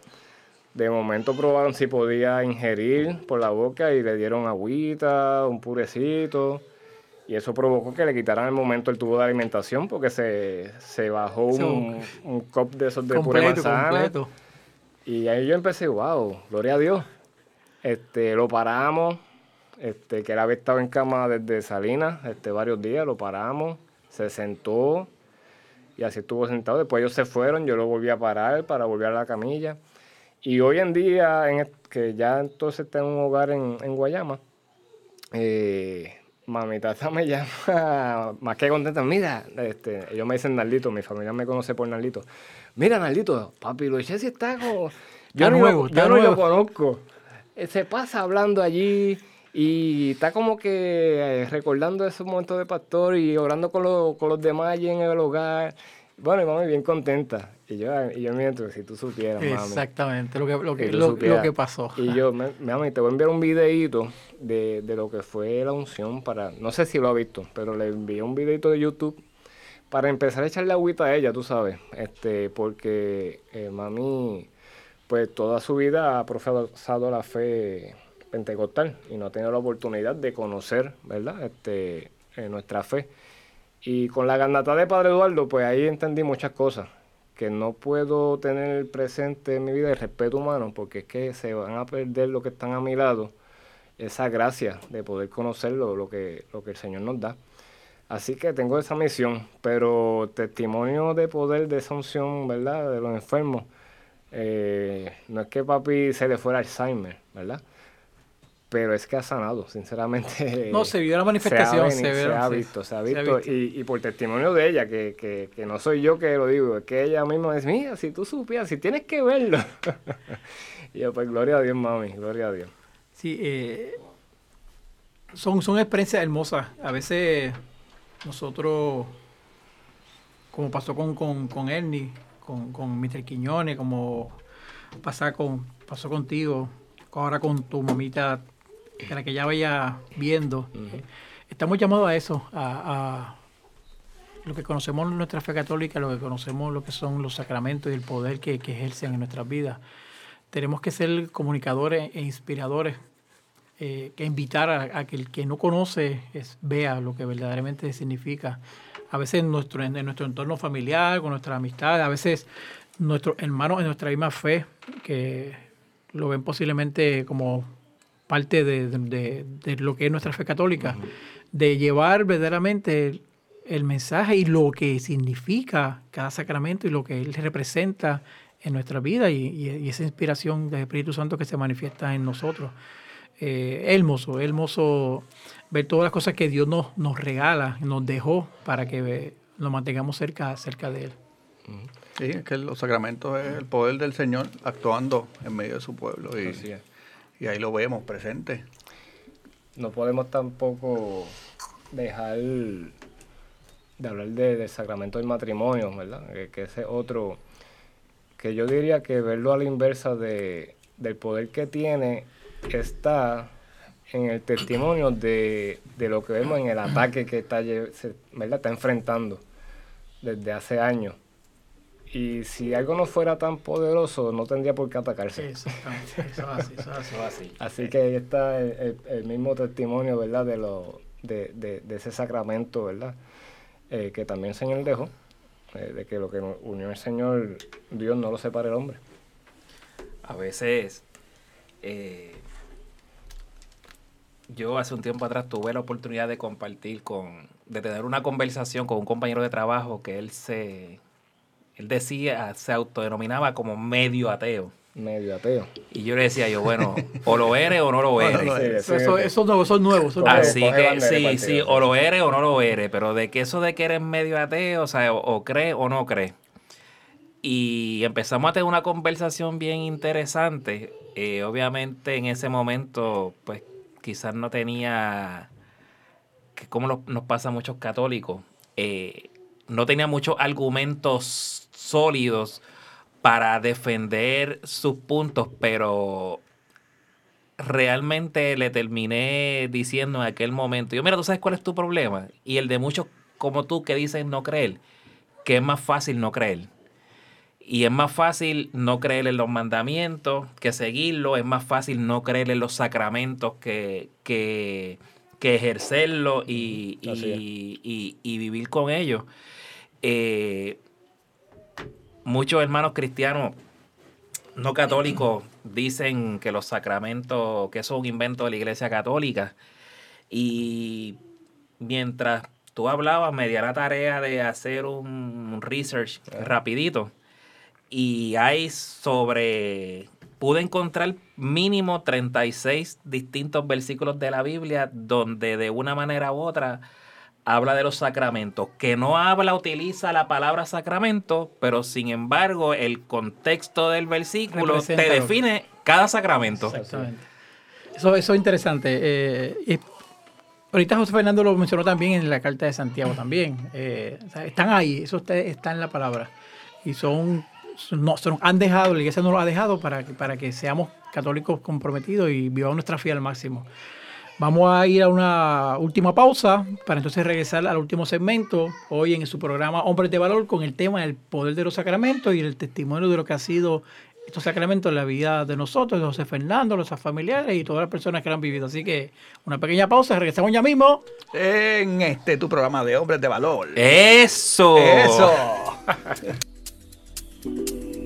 [SPEAKER 3] De momento probaron si podía ingerir por la boca y le dieron agüita, un purecito. Y eso provocó que le quitaran el momento el tubo de alimentación porque se, bajó un, un, cop de esos de pura manzana. Y ahí yo empecé, wow, gloria a Dios. Este, lo paramos, este, que él había estado en cama desde Salinas, este, varios días, lo paramos se sentó y así estuvo sentado. Después ellos se fueron, yo lo volví a parar para volver a la camilla. Y hoy en día, en, que ya entonces está en un hogar en, Guayama, eh, mami tata me llama más que contenta. Mira, este, ellos me dicen Naldito, mi familia me conoce por Naldito. Mira, Naldito, papi Luis está como. Yo, no, yo no lo conozco. Eh, se pasa hablando allí y está como que eh, recordando esos momentos de pastor y orando con, con los demás allí en el hogar. Bueno, y mami bien contenta. Y yo, y yo mientras, si tú supieras, mami.
[SPEAKER 2] Exactamente, lo que, lo que, lo, que pasó.
[SPEAKER 3] Y yo, mami, te voy a enviar un videito de, de, lo que fue la unción para... No sé si lo ha visto, pero le envié un videito de YouTube para empezar a echarle agüita a ella, tú sabes. este Porque eh, mami, pues toda su vida ha profesado la fe pentecostal y no ha tenido la oportunidad de conocer, ¿verdad? Este, eh, nuestra fe. Y con la ganata de Padre Eduardo, pues ahí entendí muchas cosas que no puedo tener presente en mi vida el respeto humano, porque es que se van a perder lo que están a mi lado, esa gracia de poder conocerlo, lo que, lo que el Señor nos da. Así que tengo esa misión, pero testimonio de poder de esa unción, ¿verdad? De los enfermos. Eh, no es que papi se le fuera Alzheimer, ¿verdad? Pero es que ha sanado, sinceramente.
[SPEAKER 2] No, se vio la manifestación,
[SPEAKER 3] se, ha, visto, se ha visto, Y, por testimonio de ella, que, no soy yo que lo digo, es que ella misma dice, mira, si tú supieras, si tienes que verlo. y yo, pues gloria a Dios, mami, gloria a Dios.
[SPEAKER 2] Sí, eh, son, son experiencias hermosas. A veces nosotros, como pasó con, con, con Ernie, con, con Mr. Quiñones, como pasa con, pasó contigo, ahora con tu mamita, para que ya vaya viendo. Estamos llamados a eso, a, lo que conocemos en nuestra fe católica, lo que conocemos lo que son los sacramentos y el poder que, ejercen en nuestras vidas. Tenemos que ser comunicadores e inspiradores, eh, que invitar a, que el que no conoce es, vea lo que verdaderamente significa. A veces en nuestro, en nuestro entorno familiar, con nuestra amistad, a veces nuestros hermanos en nuestra misma fe, que lo ven posiblemente como parte de, lo que es nuestra fe católica, de llevar verdaderamente el, mensaje y lo que significa cada sacramento y lo que él representa en nuestra vida y, esa inspiración del Espíritu Santo que se manifiesta en nosotros. Eh, hermoso, hermoso ver todas las cosas que Dios nos, nos regala, nos dejó para que nos mantengamos cerca, cerca de Él.
[SPEAKER 5] Sí, es que los sacramentos es el poder del Señor actuando en medio de su pueblo. Y, y ahí lo vemos presente.
[SPEAKER 3] No podemos tampoco dejar de hablar de, del sacramento del matrimonio, ¿verdad? Que, ese otro, que yo diría que verlo a la inversa de, del poder que tiene está en el testimonio de, de lo que vemos en el ataque que está, ¿verdad? está enfrentando desde hace años y si algo no fuera tan poderoso, no tendría por qué atacarse.
[SPEAKER 2] exactamente. Eso así, eso
[SPEAKER 3] así. así. que ahí está el, mismo testimonio, ¿verdad? De, lo, de, de, de ese sacramento, ¿verdad? Eh, que también el Señor dejó, eh, de que lo que unió el Señor, Dios no lo separa el hombre.
[SPEAKER 4] A veces, eh, yo hace un tiempo atrás tuve la oportunidad de compartir con, de tener una conversación con un compañero de trabajo que él se él decía, se autodenominaba como medio ateo.
[SPEAKER 3] Medio ateo.
[SPEAKER 4] Y yo le decía yo, bueno, o lo eres o no lo eres.
[SPEAKER 2] eso, eso, nuevo, son nuevos.
[SPEAKER 4] Así que sí, sí, o lo eres o no lo eres, pero de que eso de que eres medio ateo, o sea, o, crees o no crees. Y empezamos a tener una conversación bien interesante. Eh, obviamente en ese momento, pues quizás no tenía, que como nos pasa a muchos católicos, eh, no tenía muchos argumentos sólidos para defender sus puntos, pero realmente le terminé diciendo en aquel momento, yo mira, tú sabes cuál es tu problema y el de muchos como tú que dicen no creer, que es más fácil no creer. Y es más fácil no creer en los mandamientos que seguirlo, es más fácil no creer en los sacramentos que, que, ejercerlo y, y, vivir con ellos. Eh, muchos hermanos cristianos no católicos dicen que los sacramentos, que eso es un invento de la iglesia católica. Y mientras tú hablabas, me di la tarea de hacer un research rapidito. Y hay sobre, pude encontrar mínimo 36 distintos versículos de la Biblia donde de una manera u otra habla de los sacramentos, que no habla, utiliza la palabra sacramento, pero sin embargo el contexto del versículo te define cada sacramento.
[SPEAKER 2] Exactamente. Eso, eso es interesante. Eh, ahorita José Fernando lo mencionó también en la carta de Santiago también. Eh, están ahí, eso está, en la palabra. Y son, no, son, han dejado, la iglesia no lo ha dejado para, para que seamos católicos comprometidos y vivamos nuestra fe al máximo. Vamos a ir a una última pausa para entonces regresar al último segmento, hoy en su programa Hombres de Valor, con el tema del poder de los sacramentos y el testimonio de lo que ha sido estos sacramentos en la vida de nosotros, de José Fernando, los familiares y todas las personas que lo han vivido. Así que una pequeña pausa, regresamos ya mismo.
[SPEAKER 5] En este tu programa de Hombres de Valor.
[SPEAKER 4] Eso.
[SPEAKER 5] Eso.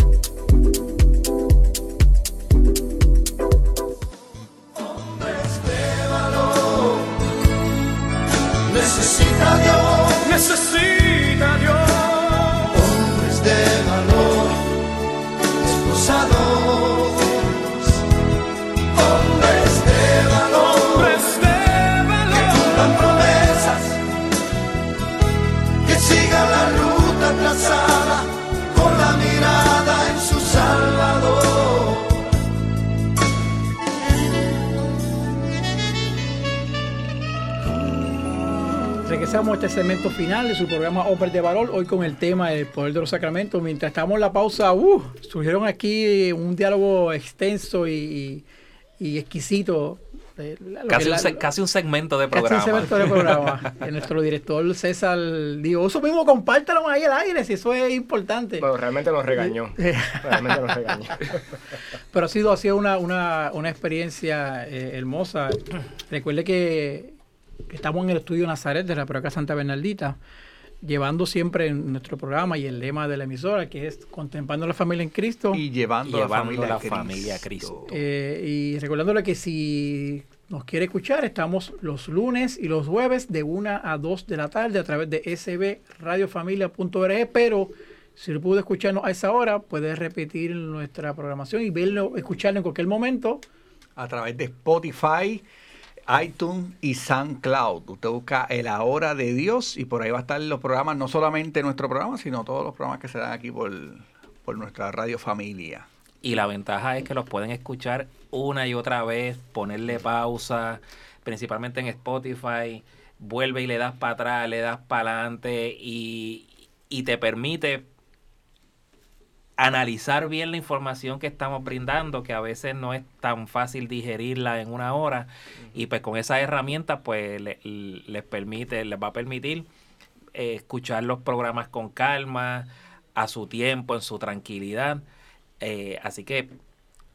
[SPEAKER 2] Regresamos a este segmento final de su programa Hombres de Valor, hoy con el tema del poder de los sacramentos. Mientras estamos en la pausa, uh, surgieron aquí un diálogo extenso y, y exquisito. la- lo
[SPEAKER 4] Casi un, casi segmento de
[SPEAKER 2] Casi un
[SPEAKER 4] programa.
[SPEAKER 2] segmento de programa. Nuestro director César dijo, eso mismo compártelo ahí al aire, si eso es importante.
[SPEAKER 3] Bueno, realmente nos regañó. Realmente nos regañó.
[SPEAKER 2] Pero ha sido, ha sido una, una, una experiencia eh, hermosa. Recuerde que estamos en el estudio Nazaret de la Parroquia Santa Bernardita, llevando siempre en nuestro programa y el lema de la emisora, que es Contemplando la familia en Cristo.
[SPEAKER 5] Y llevando,
[SPEAKER 4] Llevando
[SPEAKER 5] la familia,
[SPEAKER 4] la
[SPEAKER 5] a Cristo.
[SPEAKER 4] familia a Cristo.
[SPEAKER 2] Eh, y recordándole que si nos quiere escuchar, estamos los lunes y los jueves de 1 a 2 de la tarde a través de sbradiofamilia.org, pero si no pudo escucharnos a esa hora, puede repetir nuestra programación y verlo, escucharlo en cualquier momento.
[SPEAKER 5] a través de Spotify, iTunes y SoundCloud. Usted busca el Ahora de Dios y por ahí va a estar los programas, no solamente nuestro programa, sino todos los programas que se dan aquí por, por nuestra radio familia.
[SPEAKER 4] Y la ventaja es que los pueden escuchar una y otra vez, ponerle pausa, principalmente en Spotify, vuelve y le das para atrás, le das para adelante y, y te permite analizar bien la información que estamos brindando, que a veces no es tan fácil digerirla en una hora, y pues con esa herramienta pues le- les permite, les va a permitir eh, escuchar los programas con calma, a su tiempo, en su tranquilidad. Eh, así que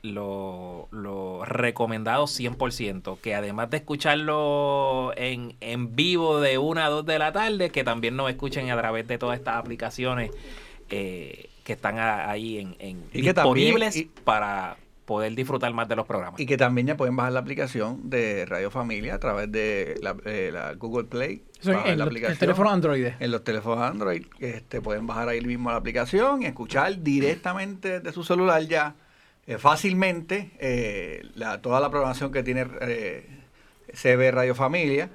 [SPEAKER 4] lo, lo recomendado 100%, que además de escucharlo en, en vivo de 1 a 2 de la tarde, que también nos escuchen a través de todas estas aplicaciones eh, que están ahí en, en
[SPEAKER 5] Y que también-
[SPEAKER 4] disponibles
[SPEAKER 5] y-
[SPEAKER 4] para poder disfrutar más de los programas.
[SPEAKER 5] Y que también ya pueden bajar la aplicación de Radio Familia a través de la, eh, la Google Play.
[SPEAKER 2] Eso en-
[SPEAKER 5] la
[SPEAKER 2] los-
[SPEAKER 5] aplicación.
[SPEAKER 2] el teléfono Android.
[SPEAKER 5] En los teléfonos Android, este, pueden bajar ahí mismo la aplicación y escuchar directamente de su celular ya eh, fácilmente eh, la, toda la programación que tiene eh, CB Radio Familia.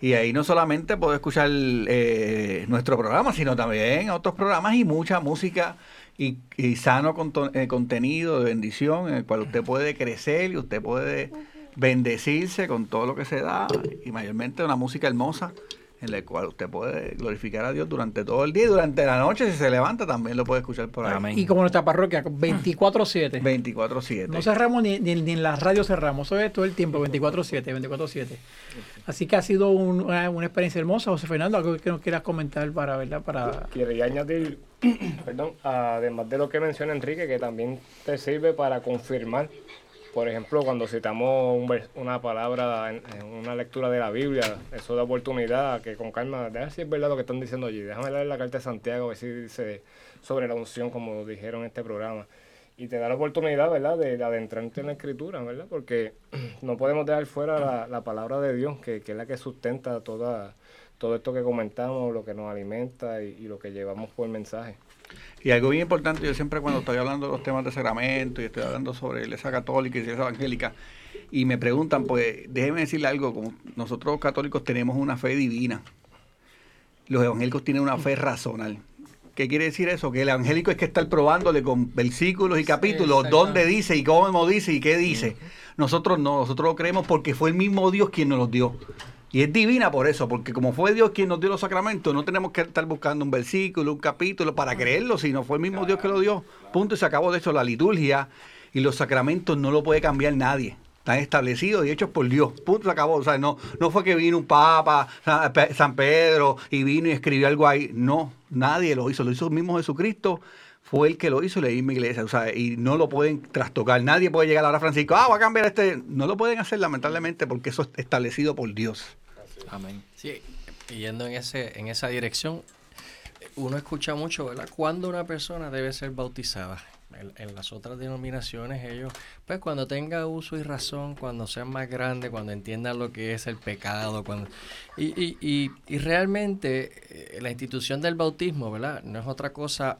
[SPEAKER 5] Y ahí no solamente puede escuchar eh, nuestro programa, sino también otros programas y mucha música y, y sano conto- eh, contenido de bendición en el cual usted puede crecer y usted puede bendecirse con todo lo que se da y mayormente una música hermosa en la cual usted puede glorificar a Dios durante todo el día y durante la noche si se levanta también lo puede escuchar por ahí.
[SPEAKER 4] Amén.
[SPEAKER 2] Y como nuestra parroquia, 24-7.
[SPEAKER 5] 24/7.
[SPEAKER 2] No cerramos ni, ni, ni en la radio cerramos, eso es todo el tiempo, 24-7, 24-7. Así que ha sido un- una, una experiencia hermosa. José Fernando, algo que nos quieras comentar para, ¿verdad? Para...
[SPEAKER 3] Quería añadir, perdón, además de lo que menciona Enrique, que también te sirve para confirmar, por ejemplo, cuando citamos un vers- una palabra en, una lectura de la Biblia, eso da oportunidad a que con calma, déjame ver si es verdad lo que están diciendo allí, déjame leer la carta de Santiago, a ver si dice sobre la unción, como dijeron en este programa. Y te da la oportunidad, ¿verdad?, de, de adentrarte en la escritura, ¿verdad? Porque no podemos dejar fuera la, la palabra de Dios, que, que es la que sustenta toda, todo esto que comentamos, lo que nos alimenta y, y lo que llevamos por mensaje.
[SPEAKER 5] Y algo bien importante, yo siempre cuando estoy hablando de los temas de sacramento y estoy hablando sobre iglesia católica y iglesia evangélica, y me preguntan, pues déjenme decirle algo, como nosotros los católicos tenemos una fe divina, los evangélicos tienen una fe razonal. ¿Qué quiere decir eso? Que el evangélico es que estar probándole con versículos y capítulos, dónde dice y cómo dice y qué dice. Nosotros no, nosotros lo creemos porque fue el mismo Dios quien nos los dio. Y es divina por eso, porque como fue Dios quien nos dio los sacramentos, no tenemos que estar buscando un versículo, un capítulo para creerlo, sino fue el mismo Dios que lo dio. Punto y se acabó. De hecho, la liturgia y los sacramentos no lo puede cambiar nadie. están establecidos y hechos por Dios. Punto, se acabó. O sea, no, no fue que vino un papa, San Pedro, y vino y escribió algo ahí. No, nadie lo hizo, lo hizo el mismo Jesucristo fue el que lo hizo y le misma iglesia, o sea, y no lo pueden trastocar. Nadie puede llegar ahora a Francisco, ah, va a cambiar este. No lo pueden hacer, lamentablemente, porque eso es establecido por Dios.
[SPEAKER 6] Amén. Sí, yendo en, ese, en esa dirección, uno escucha mucho, ¿verdad? Cuando una persona debe ser bautizada. En, las otras denominaciones, ellos, pues cuando tenga uso y razón, cuando sean más grandes, cuando entiendan lo que es el pecado, cuando y, y, y, y realmente eh, la institución del bautismo, ¿verdad? No es otra cosa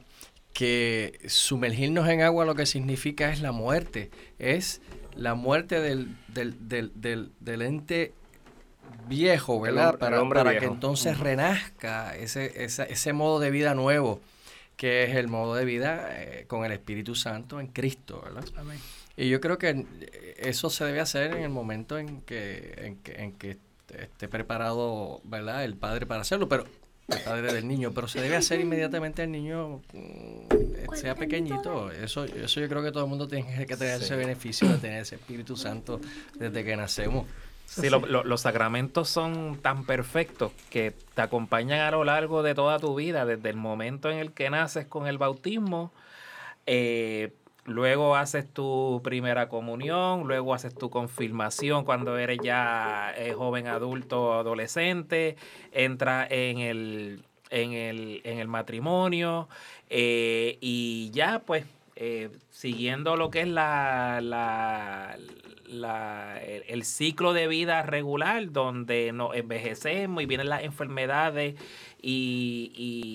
[SPEAKER 6] que sumergirnos en agua lo que significa es la muerte, es la muerte del, del, ente viejo, ¿verdad? para, para que entonces renazca ese, ese, ese, modo de vida nuevo, que es el modo de vida eh, con el Espíritu Santo en Cristo, ¿verdad? Y yo creo que eso se debe hacer en el momento en que, en que, en que esté preparado, ¿verdad? El padre para hacerlo, pero del niño, pero se debe hacer inmediatamente al niño mm, sea pequeñito. Eso, eso yo creo que todo el mundo tiene que tener ese beneficio de tener ese Espíritu Santo desde que nacemos.
[SPEAKER 4] Sí, los sacramentos son tan perfectos que te acompañan a lo largo de toda tu vida, desde el momento en el que naces con el bautismo, eh, Luego haces tu primera comunión, luego haces tu confirmación cuando eres ya eh, joven adulto adolescente, entra en el, en el, en el matrimonio eh, y ya pues eh, siguiendo lo que es la, la, la, el, ciclo de vida regular donde nos envejecemos y vienen las enfermedades y,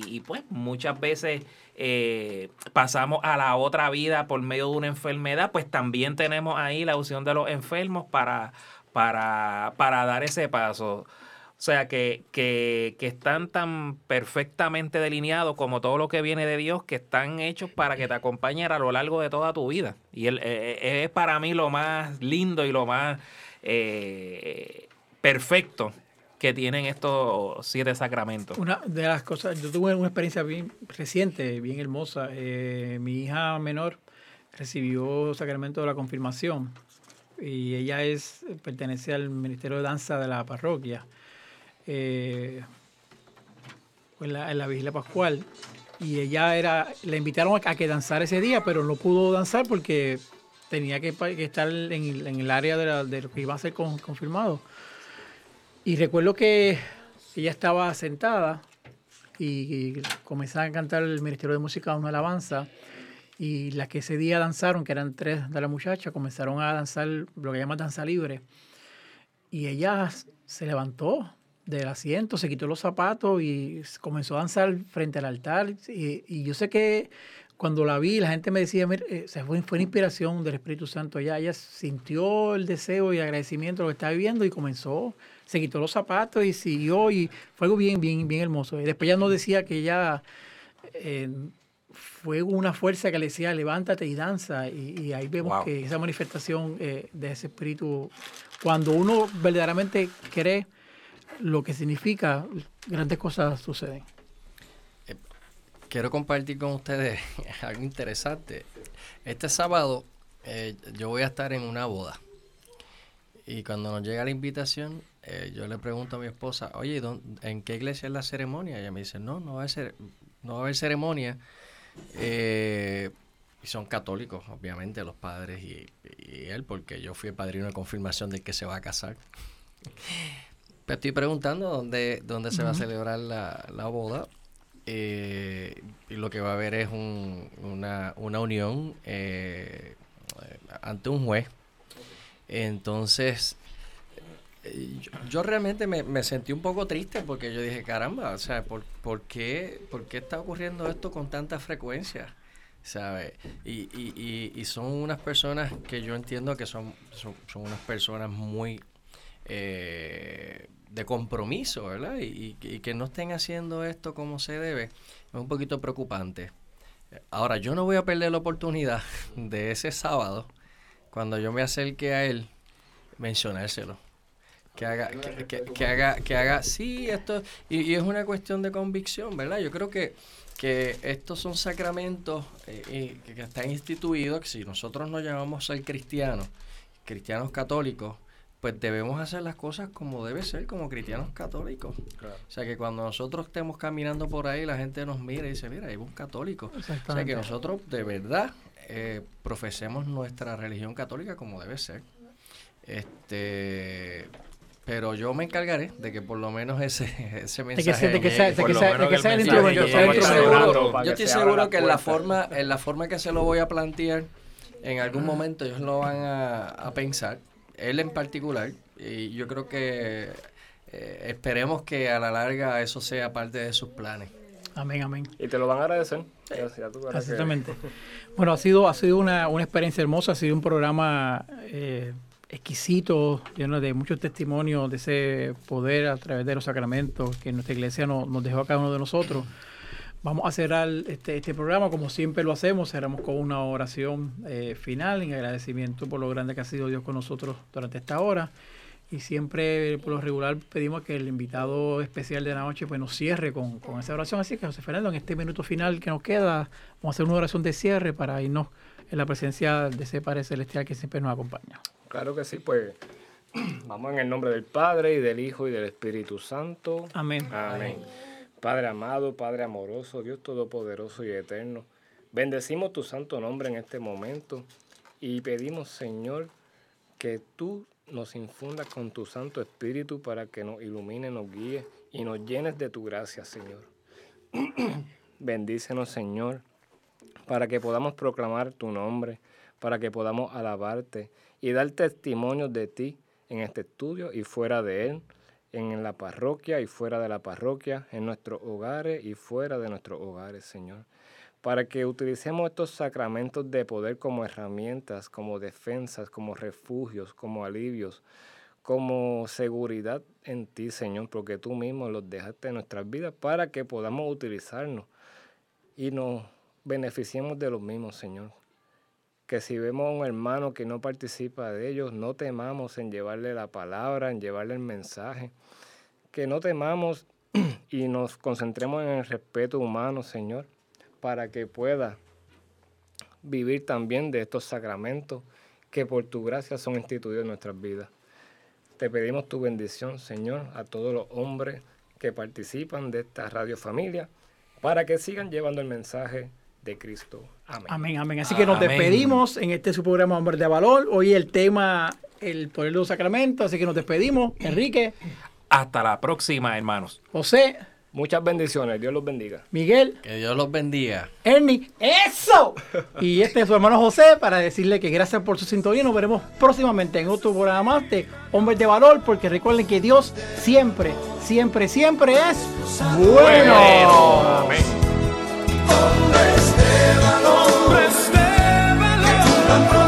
[SPEAKER 4] y pues muchas veces eh, pasamos a la otra vida por medio de una enfermedad, pues también tenemos ahí la opción de los enfermos para, para, para dar ese paso. O sea, que, que, que, están tan perfectamente delineados como todo lo que viene de Dios, que están hechos para que te acompañen a lo largo de toda tu vida. Y él, eh, eh, es para mí lo más lindo y lo más perfecto que tienen estos siete sacramentos.
[SPEAKER 2] Una de las cosas, yo tuve una experiencia bien reciente, bien hermosa. Eh, mi hija menor recibió sacramento de la confirmación y ella es pertenece al Ministerio de Danza de la parroquia. Eh, en, la, la vigilia pascual y ella era, le invitaron a, que danzara ese día, pero no pudo danzar porque tenía que, estar en, el área de, de, lo que iba a ser confirmado. Y recuerdo que ella estaba sentada y, comenzaba a cantar el Ministerio de Música una alabanza. Y las que ese día danzaron, que eran tres de la muchacha, comenzaron a danzar lo que llaman danza libre. Y ella se levantó del asiento, se quitó los zapatos y comenzó a danzar frente al altar. Y, y yo sé que cuando la vi, la gente me decía, mira, eh, fue, fue una inspiración del Espíritu Santo allá. Ella sintió el deseo y agradecimiento de lo que estaba viviendo y comenzó, se quitó los zapatos y siguió y fue algo bien, bien, bien hermoso. Y después ya nos decía que ella eh, fue una fuerza que le decía, levántate y danza. Y, ahí vemos que esa manifestación eh, de ese espíritu, cuando uno verdaderamente cree lo que significa, grandes cosas suceden
[SPEAKER 6] quiero compartir con ustedes algo interesante. Este sábado eh, yo voy a estar en una boda. Y cuando nos llega la invitación, eh, yo le pregunto a mi esposa, oye, ¿en qué iglesia es la ceremonia? Y ella me dice, no, no va a, ser, no va a haber ceremonia. Eh, y son católicos, obviamente, los padres y, él, porque yo fui el padrino de confirmación de que se va a casar. Pero estoy preguntando dónde, dónde se va a celebrar la, la boda eh, y lo que va a haber es una, unión eh, ante un juez. Entonces, yo, realmente me, sentí un poco triste porque yo dije, caramba, o sea, ¿por, por, qué, ¿por qué está ocurriendo esto con tanta frecuencia? ¿Sabe? Y, y, y, son unas personas que yo entiendo que son, son, son unas personas muy eh, de compromiso, ¿verdad? Y, que no estén haciendo esto como se debe, es un poquito preocupante. Ahora, yo no voy a perder la oportunidad de ese sábado, cuando yo me acerque a él, mencionárselo. Que haga, que, haga, que haga, sí, esto, y, es una cuestión de convicción, ¿verdad? Yo creo que, que estos son sacramentos eh, que, están instituidos, que si nosotros nos llamamos ser cristianos, cristianos católicos, pues debemos hacer las cosas como debe ser, como cristianos católicos. O sea, que cuando nosotros estemos caminando por ahí, la gente nos mira y dice, mira, hay un católico. O sea, que nosotros de verdad eh, profesemos nuestra religión católica como debe ser. Este, pero yo me encargaré de que por lo menos ese, ese mensaje
[SPEAKER 2] de que sea, de que sea, de que sea el instrumento.
[SPEAKER 6] Yo estoy seguro que en la forma en la forma que se lo voy a plantear en algún momento ellos lo van a, pensar, él en particular, y yo creo que eh, esperemos que a la larga eso sea parte de sus planes.
[SPEAKER 2] Amén, amén.
[SPEAKER 3] Y te lo van a agradecer.
[SPEAKER 2] Exactamente. Bueno, ha sido, ha sido una, una, experiencia hermosa, ha sido un programa eh, exquisito, lleno de muchos testimonios de ese poder a través de los sacramentos que nuestra iglesia nos dejó a cada uno de nosotros. Vamos a cerrar este, este, programa como siempre lo hacemos, cerramos con una oración eh, final en agradecimiento por lo grande que ha sido Dios con nosotros durante esta hora. Y siempre por lo regular pedimos que el invitado especial de la noche pues nos cierre con, con esa oración. Así que José Fernando, en este minuto final que nos queda, vamos a hacer una oración de cierre para irnos en la presencia de ese Padre Celestial que siempre nos acompaña.
[SPEAKER 3] Claro que sí, pues vamos en el nombre del Padre y del Hijo y del Espíritu Santo.
[SPEAKER 2] Amén.
[SPEAKER 3] Amén. Padre amado, Padre amoroso, Dios todopoderoso y eterno, bendecimos tu santo nombre en este momento y pedimos, Señor, que tú nos infundas con tu Santo Espíritu para que nos ilumine, nos guíe y nos llenes de tu gracia, Señor. Bendícenos, Señor, para que podamos proclamar tu nombre, para que podamos alabarte y dar testimonio de ti en este estudio y fuera de él en la parroquia y fuera de la parroquia, en nuestros hogares y fuera de nuestros hogares, Señor. Para que utilicemos estos sacramentos de poder como herramientas, como defensas, como refugios, como alivios, como seguridad en ti, Señor, porque tú mismo los dejaste en nuestras vidas para que podamos utilizarnos y nos beneficiemos de los mismos, Señor. Que si vemos a un hermano que no participa de ellos, no temamos en llevarle la palabra, en llevarle el mensaje, que no temamos y nos concentremos en el respeto humano, Señor, para que pueda vivir también de estos sacramentos que por tu gracia son instituidos en nuestras vidas. Te pedimos tu bendición, Señor, a todos los hombres que participan de esta radio familia, para que sigan llevando el mensaje de Cristo. Amén.
[SPEAKER 2] Amén, amén. Así que nos despedimos en este su programa Hombre de Valor. Hoy el tema, el poder de los sacramentos, así que nos despedimos. Enrique.
[SPEAKER 4] Hasta la próxima, hermanos.
[SPEAKER 2] José.
[SPEAKER 3] Muchas bendiciones. Dios los bendiga.
[SPEAKER 2] Miguel.
[SPEAKER 6] Que Dios los bendiga.
[SPEAKER 2] Ernie. ¡Eso! y este es su hermano José para decirle que gracias por su sintonía. Nos veremos próximamente en otro programa más de Hombres de Valor. Porque recuerden que Dios siempre, siempre, siempre es bueno. bueno. Amén. Santa